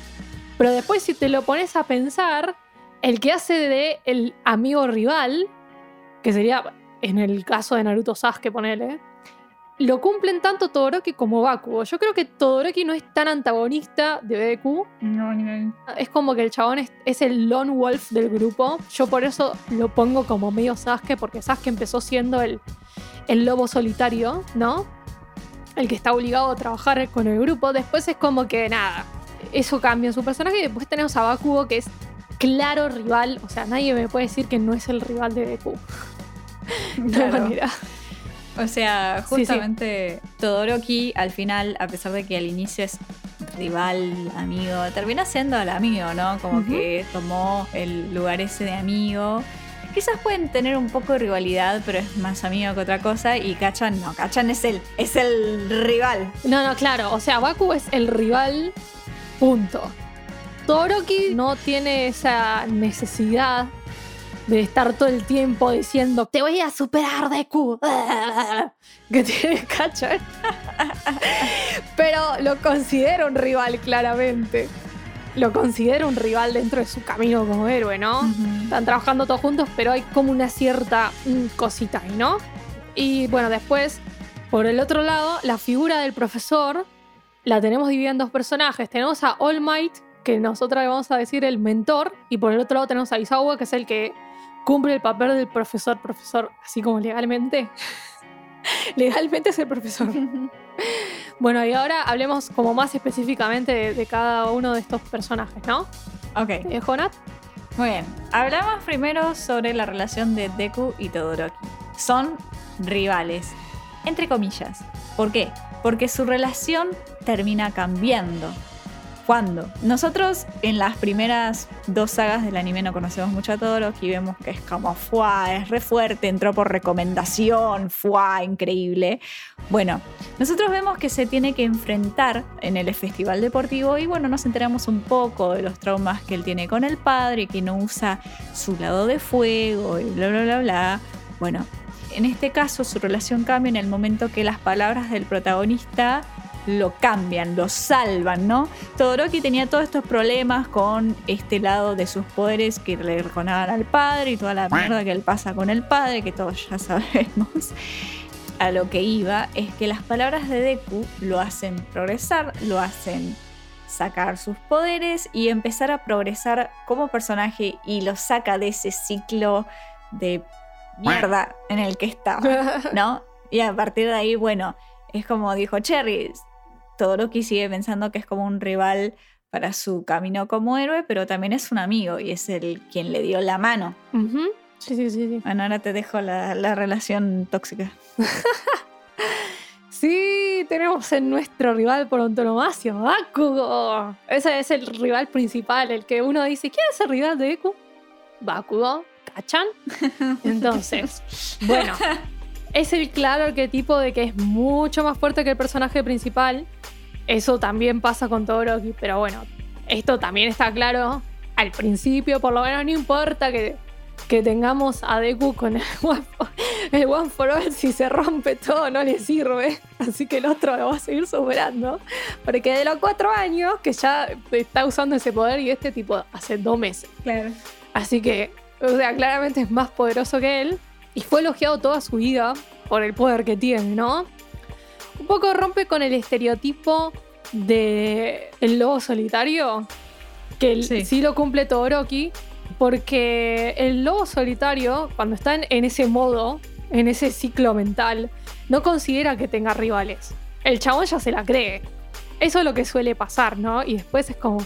Pero después, si te lo pones a pensar, el que hace de el amigo rival, que sería en el caso de Naruto Sasuke, ponele, lo cumplen tanto Todoroki como Bakugo. Yo creo que Todoroki no es tan antagonista de Deku. No, no. Es como que el chabón es, es el lone wolf del grupo. Yo por eso lo pongo como medio Sasuke, porque Sasuke empezó siendo el, el lobo solitario, ¿no? El que está obligado a trabajar con el grupo. Después es como que nada, eso cambia en su personaje. Y después tenemos a Bakugo, que es claro rival. O sea, nadie me puede decir que no es el rival de Deku. De Claro. manera. O sea, Sí, sí. justamente Todoroki, al final, a pesar de que al inicio es rival, amigo, termina siendo el amigo, ¿no? Como que tomó el lugar ese de amigo. Quizás pueden tener un poco de rivalidad, pero es más amigo que otra cosa. Y Kachan no, Kachan es el, es el rival. No, no, claro. O sea, Baku es el rival. Punto. Todoroki no tiene esa necesidad de estar todo el tiempo diciendo te voy a superar Deku que tiene Kachan pero lo considera un rival claramente lo considera un rival dentro de su camino como héroe ¿no? están trabajando todos juntos, pero hay como una cierta mm, cosita ahí, ¿no? Y bueno, después, por el otro lado, la figura del profesor la tenemos dividida en dos personajes. Tenemos a All Might, que nosotros le vamos a decir el mentor, y por el otro lado tenemos a Isawa, que es el que cumple el papel del profesor, profesor, así como legalmente. legalmente es el profesor. Bueno, y ahora hablemos como más específicamente de, de cada uno de estos personajes, ¿no? Ok, Eh, Jonat. muy bien. Hablamos primero sobre la relación de Deku y Todoroki. Son rivales, entre comillas. ¿Por qué? Porque su relación termina cambiando. Nosotros en las primeras dos sagas del anime no conocemos mucho a Todoroki, vemos que es como, ¡fua! Es re fuerte, entró por recomendación, ¡fua! Increíble. Bueno, nosotros vemos que se tiene que enfrentar en el festival deportivo y bueno, nos enteramos un poco de los traumas que él tiene con el padre, que no usa su lado de fuego y bla, bla, bla, bla. Bueno, en este caso su relación cambia en el momento que las palabras del protagonista lo cambian, lo salvan, ¿no? Todoroki tenía todos estos problemas con este lado de sus poderes que le reconaban al padre y toda la mierda que él pasa con el padre, que todos ya sabemos a lo que iba es que las palabras de Deku lo hacen progresar, lo hacen sacar sus poderes y empezar a progresar como personaje y lo saca de ese ciclo de mierda en el que estaba, ¿no? Y a partir de ahí, bueno, es como dijo Cherry, Todoroki sigue pensando que es como un rival para su camino como héroe, pero también es un amigo y es el quien le dio la mano. Ujú. Sí, sí, sí, sí. Bueno, ahora te dejo la, la relación tóxica. Sí, tenemos en nuestro rival por antonomasia, Bakugo. Ese es el rival principal, el que uno dice, ¿quién es el rival de Deku? Bakugo, ¿cachan? Entonces, bueno, es el claro arquetipo de que es mucho más fuerte que el personaje principal. Eso también pasa con Todoroki, pero bueno, esto también está claro al principio, por lo menos no importa que, que tengamos a Deku con el One, for, el One for All, si se rompe todo no le sirve, así que el otro lo va a seguir superando, porque de los cuatro años que ya está usando ese poder y este tipo hace dos meses. Claro. Así que, o sea, claramente es más poderoso que él. Y fue elogiado toda su vida por el poder que tiene, ¿no? Un poco rompe con el estereotipo de el lobo solitario, que el- Sí. sí. lo cumple Todoroki, porque el lobo solitario, cuando está en, en ese modo, en ese ciclo mental, no considera que tenga rivales. El chabón ya se la cree. Eso es lo que suele pasar, ¿no? Y después es como,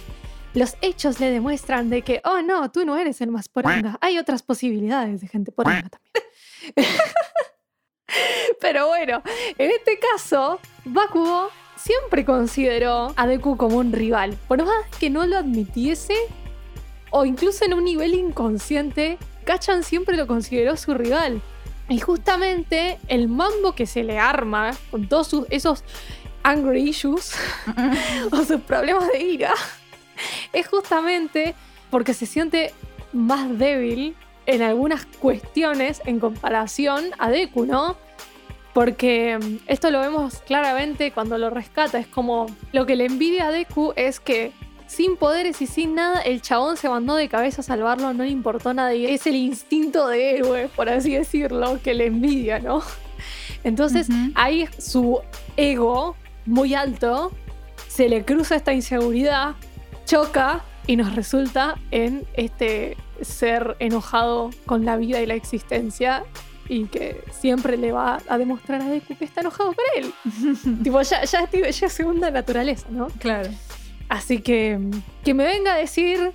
los hechos le demuestran de que, oh no, tú no eres el más poranga. Hay otras posibilidades de gente poranga también. Pero bueno, en este caso, Bakugo siempre consideró a Deku como un rival. Por más que no lo admitiese, o incluso en un nivel inconsciente, Kachan siempre lo consideró su rival. Y justamente el mambo que se le arma con todos sus- esos angry issues o sus problemas de ira es justamente porque se siente más débil en algunas cuestiones en comparación a Deku, ¿no? Porque mm, esto lo vemos claramente cuando lo rescata. Es como lo que le envidia a Deku es que sin poderes y sin nada, el chabón se mandó de cabeza a salvarlo, no le importó nada y es el instinto de héroe, por así decirlo, que le envidia, ¿no? Entonces Ujú. ahí su ego muy alto se le cruza esta inseguridad, choca y nos resulta en este ser enojado con la vida y la existencia y que siempre le va a demostrar a Deku que está enojado con él. tipo, ya, ya, es- ya es segunda naturaleza, ¿no? Claro. Así que que me venga a decir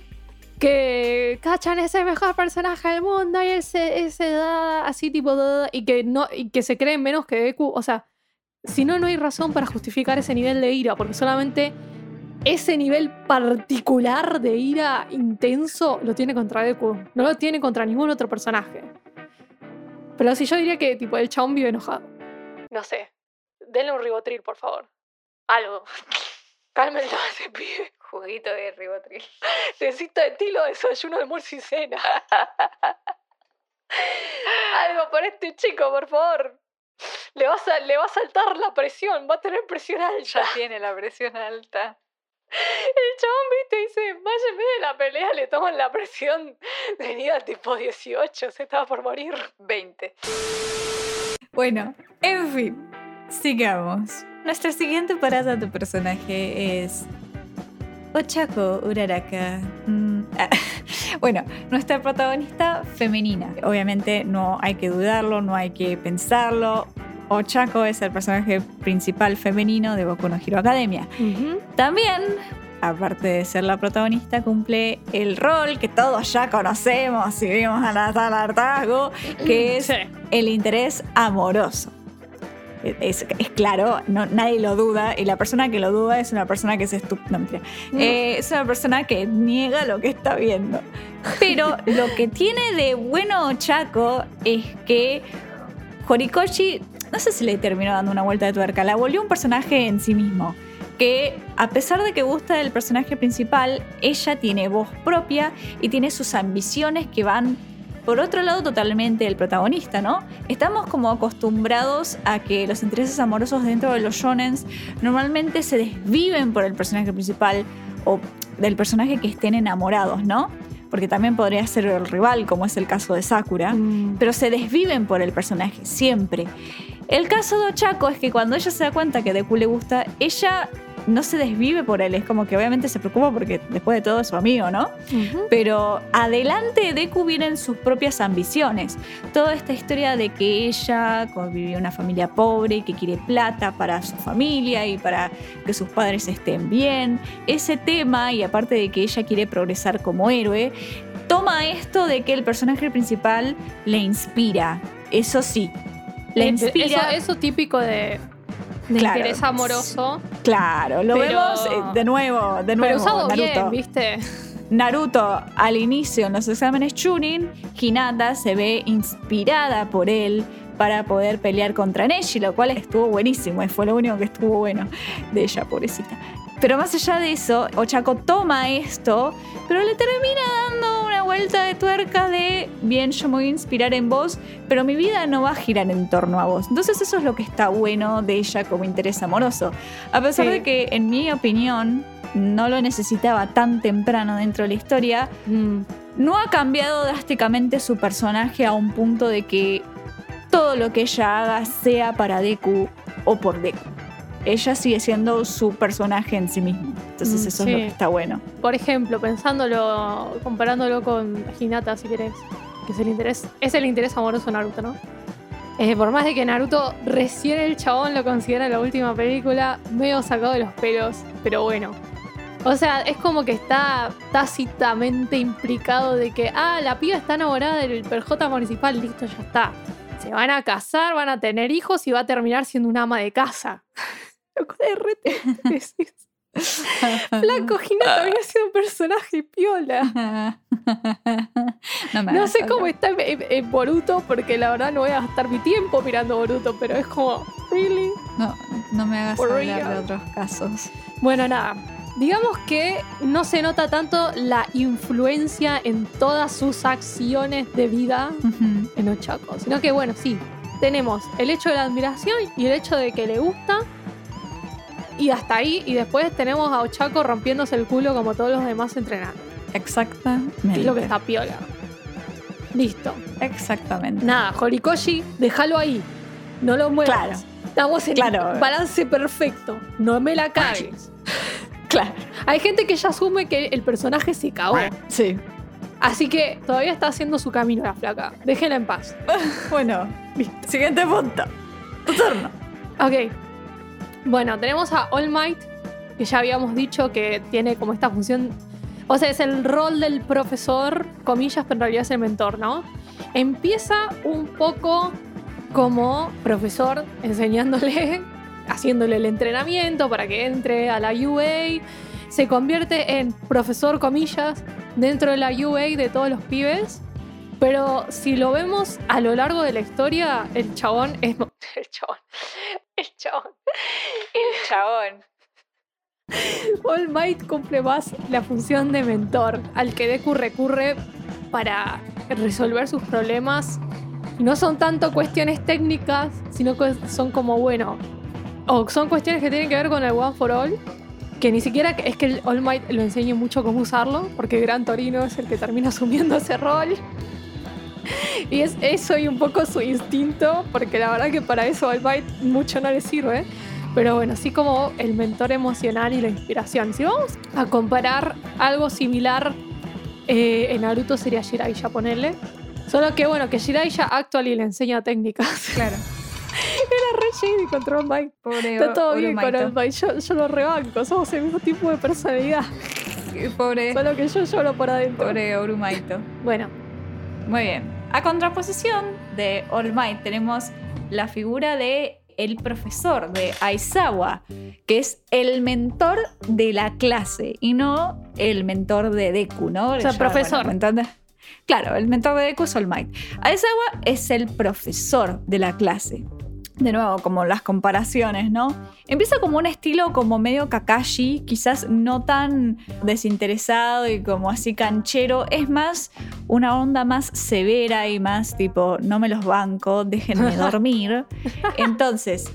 que Kachan es el mejor personaje del mundo y ese, ese da así tipo da, y que no y que se cree menos que Deku, o sea, si no no hay razón para justificar ese nivel de ira, porque solamente ese nivel particular de ira intenso lo tiene contra Deku, no lo tiene contra ningún otro personaje. Pero si yo diría que tipo el chabón vive enojado. No sé. Denle un ribotril, por favor. Algo. Cálmenlo a ese pibe. Juguito de ribotril. Necesito estilo desayuno, almuerzo y cena. Algo por este chico, por favor. Le va, a, sal- le va a saltar la presión, va a tener presión alta. tiene la presión alta. El chabón, viste, dice, vaya en vez de la pelea, le toman la presión. Venía tipo 18, se estaba por morir. 20. Bueno, en fin, sigamos. Nuestra siguiente parada de personaje es Ochako Uraraka. Mm, ah, Bueno, nuestra protagonista femenina. Obviamente no hay que dudarlo, no hay que pensarlo. Ochako es el personaje principal femenino de Boku no Hero Academia. También, aparte de ser la protagonista, cumple el rol que todos ya conocemos si vimos a Natal Hartazgo, que es Sí. el interés amoroso. Es, es claro, no, nadie lo duda, y la persona que lo duda es una persona que es estúpida. No, mentira. Eh, es una persona que niega lo que está viendo. Pero lo que tiene de bueno Chaco es que Horikoshi, no sé si le terminó dando una vuelta de tuerca, la volvió un personaje en sí mismo. Que a pesar de que gusta del personaje principal, ella tiene voz propia y tiene sus ambiciones que van por otro lado totalmente del protagonista, ¿no? Estamos como acostumbrados a que los intereses amorosos dentro de los shonens normalmente se desviven por el personaje principal o del personaje que estén enamorados, ¿no? Porque también podría ser el rival, como es el caso de Sakura Mm. pero se desviven por el personaje, siempre. El caso de Ochako es que cuando ella se da cuenta que Deku le gusta, ella no se desvive por él, es como que obviamente se preocupa porque después de todo es su amigo, ¿no? Pero adelante de Deku vienen sus propias ambiciones. Toda esta historia de que ella vivió en una familia pobre y que quiere plata para su familia y para que sus padres estén bien. Ese tema, y aparte de que ella quiere progresar como héroe, toma esto de que el personaje principal le inspira. Eso sí, le Eh, inspira. Eso, eso típico de, de Claro. interés amoroso. Claro, lo Pero- vemos eh, de nuevo, de Pero nuevo. usado Naruto. bien, ¿viste? Naruto, al inicio en los exámenes Chunin, Hinata se ve inspirada por él para poder pelear contra Neji, lo cual estuvo buenísimo y fue lo único que estuvo bueno de ella, pobrecita. Pero más allá de eso, Ochako toma esto, pero le termina dando vuelta de tuerca de, bien, yo me voy a inspirar en vos, pero mi vida no va a girar en torno a vos. Entonces eso es lo que está bueno de ella como interés amoroso. A pesar Sí. de que, en mi opinión, no lo necesitaba tan temprano dentro de la historia, Mm. no ha cambiado drásticamente su personaje a un punto de que todo lo que ella haga sea para Deku o por Deku. Ella sigue siendo su personaje en sí mismo. Entonces Mm, eso sí. es lo que está bueno. Por ejemplo, pensándolo, comparándolo con Hinata, si querés, que es el interés, es el interés amoroso de Naruto, ¿no? Eh, por más de que Naruto recién el chabón lo considera la última película, medio sacado de los pelos, pero bueno. O sea, es como que está tácitamente implicado de que, ah, la piba está enamorada del perjota municipal, listo, ya está. Se van a casar, van a tener hijos y va a terminar siendo una ama de casa. Loco de rete. Flaco, Hinata había sido un personaje piola. no me No hagas sé cómo está en, en- en Boruto, porque la verdad no voy a gastar mi tiempo mirando Boruto, pero es como, ¿really? No, no me hagas For hablar de real. otros casos. Bueno, nada. Digamos que no se nota tanto la influencia en todas sus acciones de vida Ujú. en Ochako, sino que, bueno, sí, tenemos el hecho de la admiración y el hecho de que le gusta. Y hasta ahí. Y después tenemos a Ochako rompiéndose el culo como todos los demás entrenando. Exactamente. Es lo que está piola. Listo. Exactamente. Nada, Horikoshi, déjalo ahí. No lo muevas. Claro. Estamos en Claro. balance perfecto. No me la cagues. Claro. Hay gente que ya asume que el personaje se cagó. Sí. Así que todavía está haciendo su camino la flaca. Déjenla en paz. Bueno, siguiente punto. Tu turno. Ok. Bueno, tenemos a All Might, que ya habíamos dicho que tiene como esta función. O sea, es el rol del profesor, comillas, pero en realidad es el mentor, ¿no? Empieza un poco como profesor, enseñándole, haciéndole el entrenamiento para que entre a la UA. Se convierte en profesor, comillas, dentro de la UA de todos los pibes. Pero si lo vemos a lo largo de la historia, el chabón es. El chabón. El chabón. El chabón. All Might cumple más la función de mentor, al que Deku recurre para resolver sus problemas. Y no son tanto cuestiones técnicas, sino que son como, bueno, o son cuestiones que tienen que ver con el One for All, que ni siquiera es que el All Might lo enseñe mucho cómo usarlo, porque Gran Torino es el que termina asumiendo ese rol. Y es eso y un poco su instinto, porque la verdad que para eso Might mucho no le sirve. Pero bueno, así como el mentor emocional y la inspiración. Si vamos a comparar algo similar eh, en Naruto sería Jiraiya, ponerle. Solo que bueno, que Jiraiya actually le enseña técnicas. Claro. Era re shady contra All Might. Pobre Está todo bien con. All Might. Yo, yo lo rebanco. Somos el mismo tipo de personalidad. Pobre, Solo que yo lloro por adentro. pobre Orumaito. Bueno, Muy bien. A contraposición de All Might tenemos la figura de el profesor de Aizawa, que es el mentor de la clase y no el mentor de Deku, ¿no? sea, Ya, profesor. bueno, Claro, el mentor de Deku es All Might. Aizawa es el profesor de la clase. De nuevo, como las comparaciones, ¿no? Empieza como un estilo como medio Kakashi, quizás no tan desinteresado y como así canchero. Es más una onda más severa y más tipo, no me los banco, déjenme dormir. Entonces,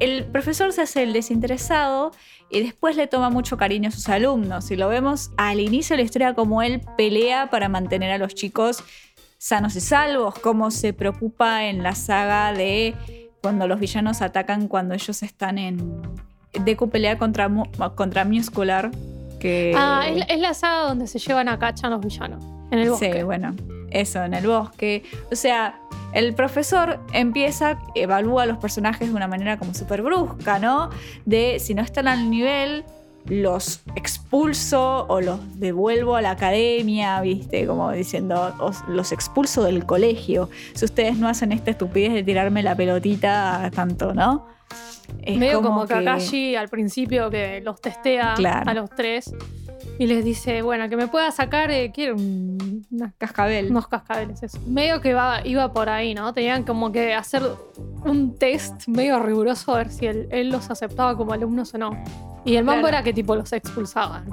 el profesor se hace el desinteresado y después le toma mucho cariño a sus alumnos. Y lo vemos al inicio de la historia como él pelea para mantener a los chicos sanos y salvos, cómo se preocupa en la saga de cuando los villanos atacan cuando ellos están en... Deku pelea contra, contra Muscular, que... ah, es, la- es la saga donde se llevan a Cachan los villanos. En el bosque. Sí, bueno, eso, en el bosque. O sea, el profesor empieza, evalúa a los personajes de una manera como súper brusca, ¿no? De si no están al nivel, los expulso o los devuelvo a la academia, ¿viste? Como diciendo, os- los expulso del colegio. Si ustedes no hacen esta estupidez de tirarme la pelotita tanto, ¿no? Es Medio como, que- Kakashi al principio que los testea Claro. a los tres y les dice, bueno, que me pueda sacar, eh, quiero un- una- Cascabel. unos cascabeles, eso. Medio que va, iba por ahí, ¿no? Tenían como que hacer un test medio riguroso a ver si él, él los aceptaba como alumnos o no. Y el mambo Claro. era que tipo los expulsaban.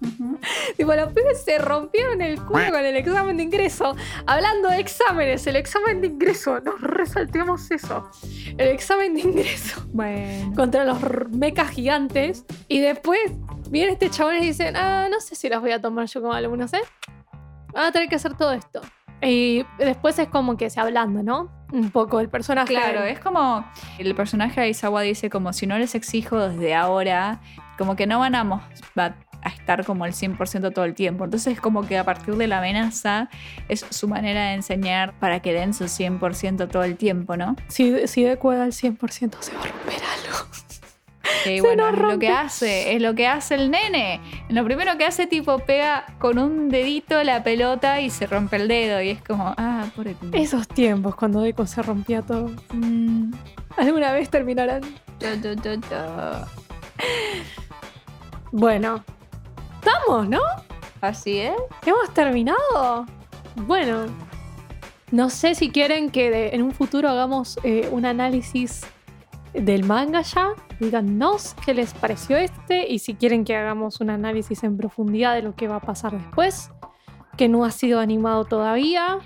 Ujú. tipo, los pibes se rompieron el culo con el examen de ingreso. Hablando de exámenes, el examen de ingreso, nos resaltemos eso. El examen de ingreso Bueno. contra los r- mecas gigantes. Y después viene este chabón y dicen, ah, no sé si los voy a tomar yo como alumnos, ¿eh? Van a tener que hacer todo esto. Y después es como que se hablando, ¿no? Un poco el personaje. Claro, es como el personaje de Aizawa dice como si no les exijo desde ahora, como que no van a, va a estar como el 100% todo el tiempo. Entonces es como que a partir de la amenaza es su manera de enseñar para que den su 100% todo el tiempo, ¿no? Si, si Deku da el 100% se va a romper algo. Bueno, es lo que hace, es lo que hace el nene. Lo primero que hace tipo pega con un dedito la pelota y se rompe el dedo y es como, ah, pobre tío. Esos tiempos cuando Deku se rompía todo. Mm, ¿Alguna vez terminarán? tu, tu, tu. Bueno. Estamos, ¿no? Así es. ¿Hemos terminado? Bueno, no sé si quieren que de- en un futuro hagamos eh, un análisis del manga ya. Díganos qué les pareció este y si quieren que hagamos un análisis en profundidad de lo que va a pasar después, que no ha sido animado todavía.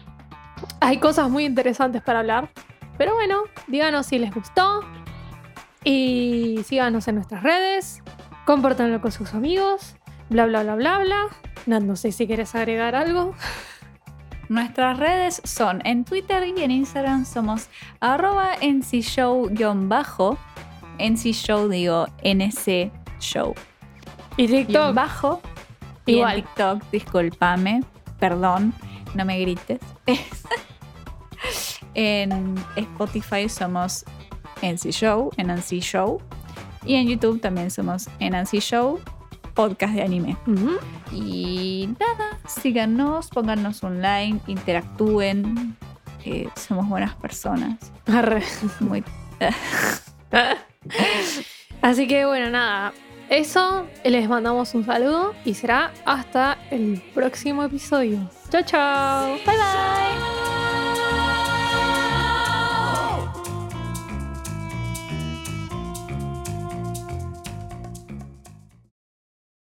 Hay cosas muy interesantes para hablar. Pero bueno, díganos si les gustó, Y síganos en nuestras redes, compártanlo con sus amigos, bla bla bla bla bla. No sé si quieres agregar algo. Nuestras redes son en Twitter y en Instagram somos arroba ncshow-bajo. NC digo NC Show. Y TikTok. bajo. Y en Igual. TikTok, discúlpame, perdón, no me grites. en Spotify somos NC Show, en Show. Y en YouTube también somos en Show, podcast de anime. Y nada, síganos, pónganos un like, interactúen. eh, somos buenas personas. Arre. Muy Así que bueno, nada. Eso, les mandamos un saludo y será hasta el próximo episodio. Chao, chao. Bye bye.